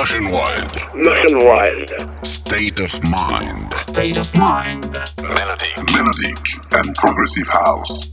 Nationwide. Nationwide. State of mind. State of mind. Melodic. Melodic and progressive house.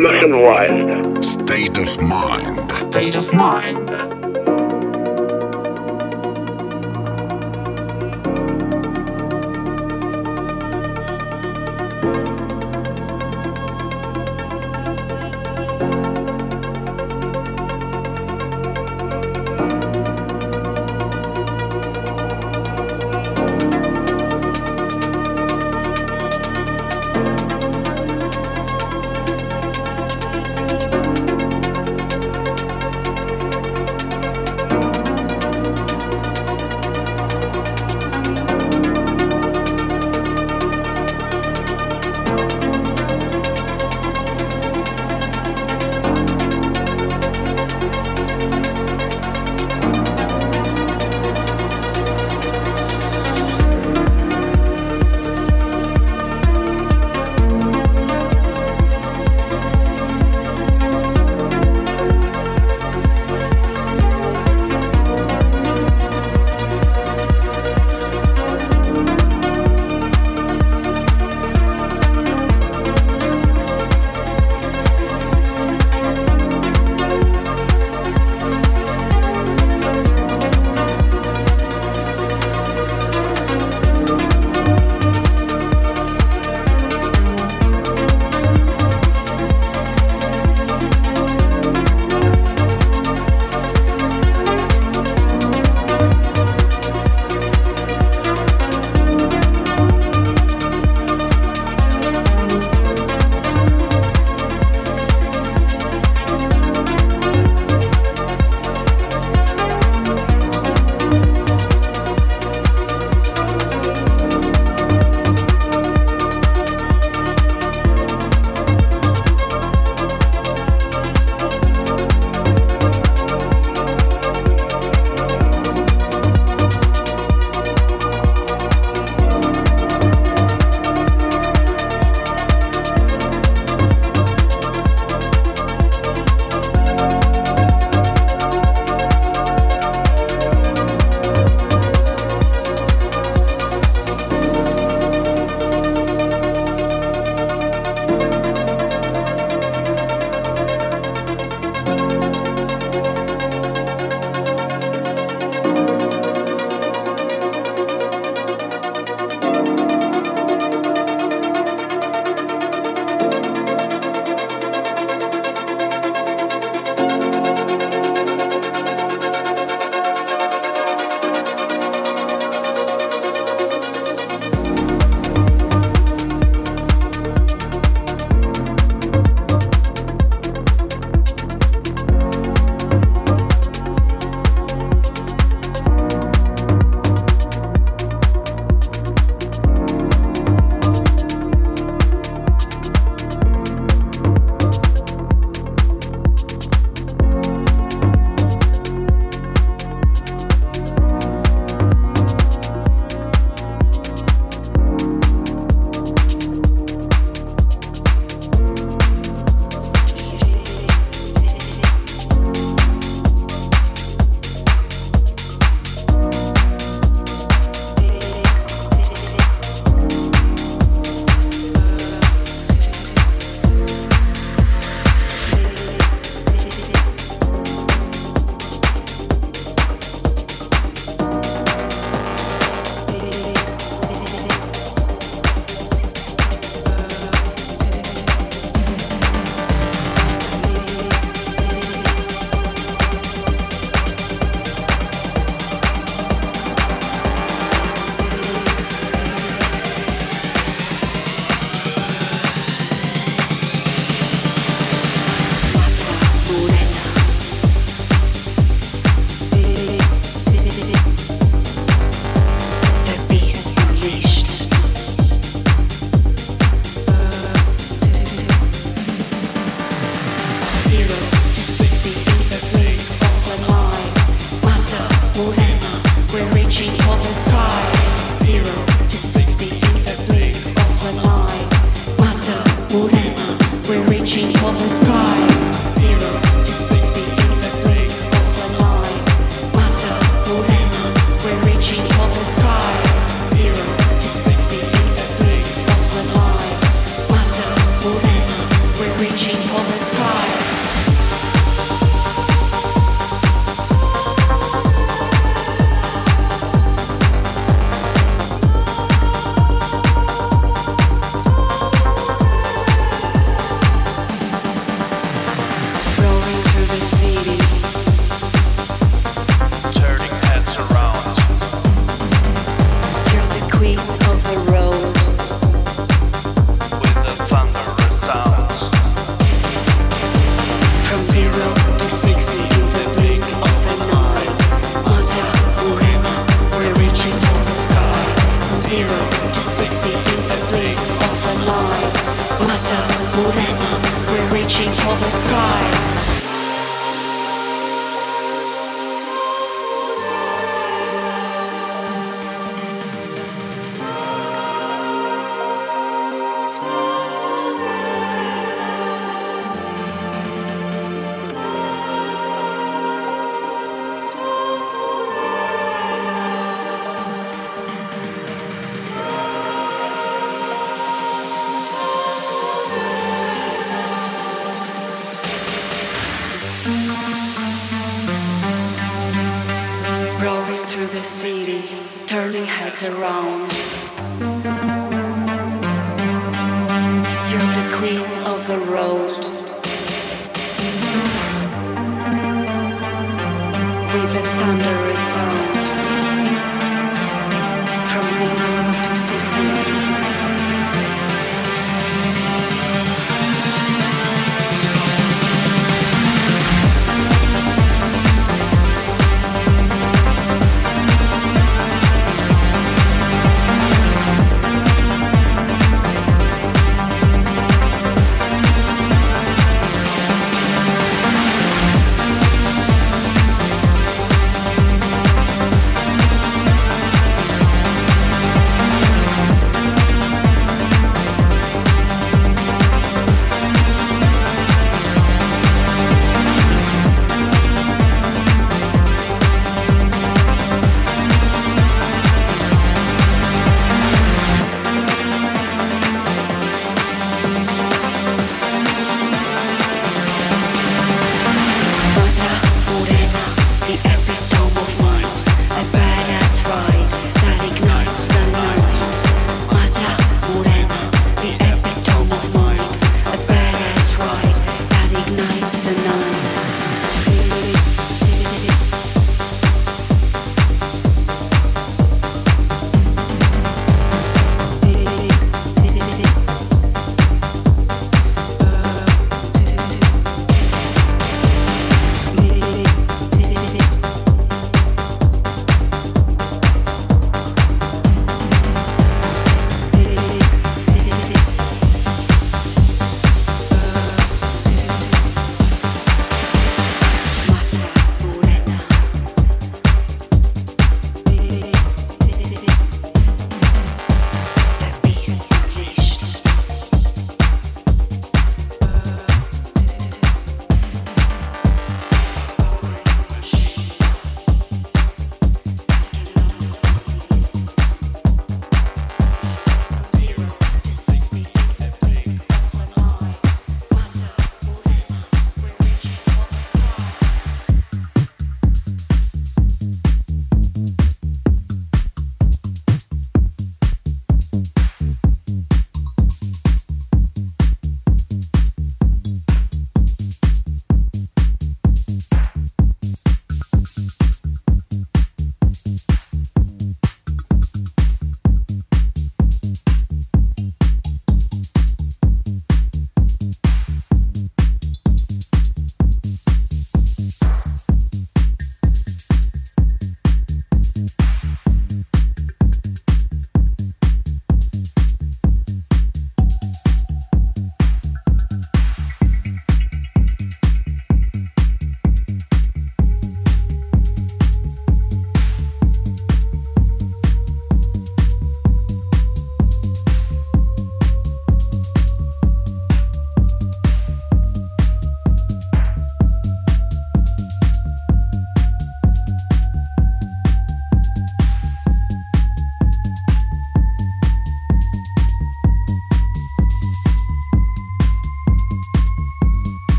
Nationwide. Nationwide. State of mind. State of mind.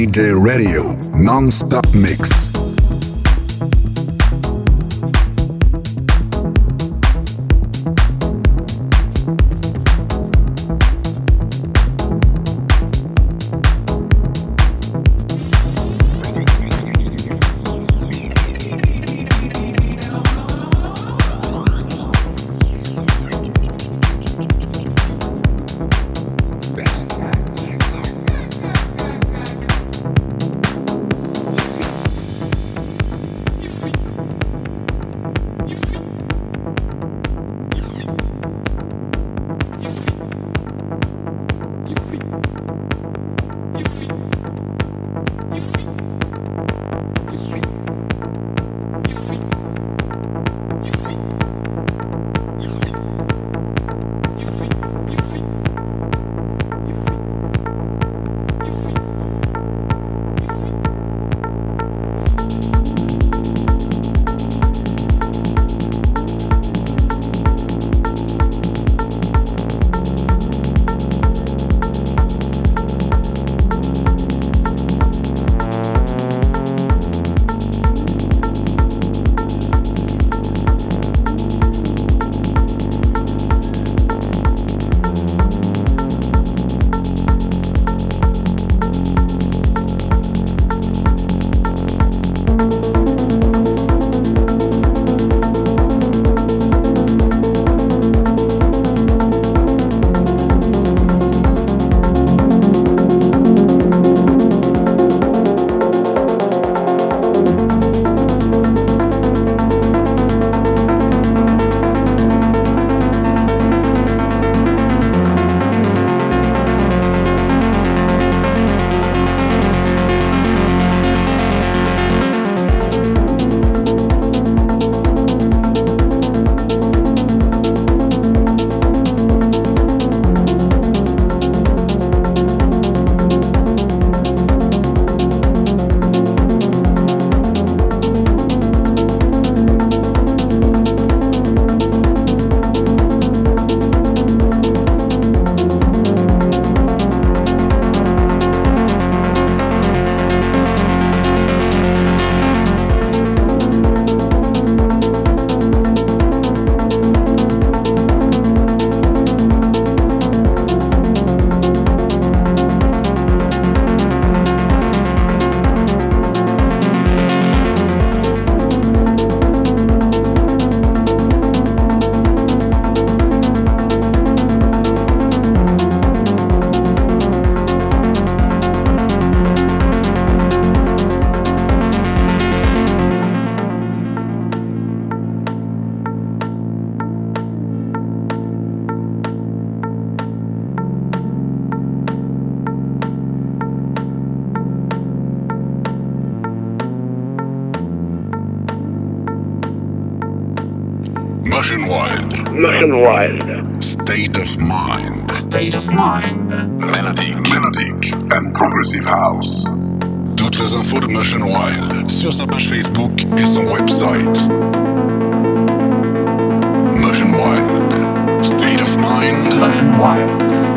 DJ Radio, non-stop mix. MotionWild. Wild, State of mind. State of mind. Melodic. Melodic and progressive house. Toutes les infos de MotionWild sur sa page Facebook et son website. MotionWild. State of mind. MotionWild.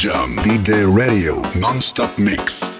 Belgium. DJ Radio non-stop mix.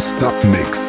Non-stop mix.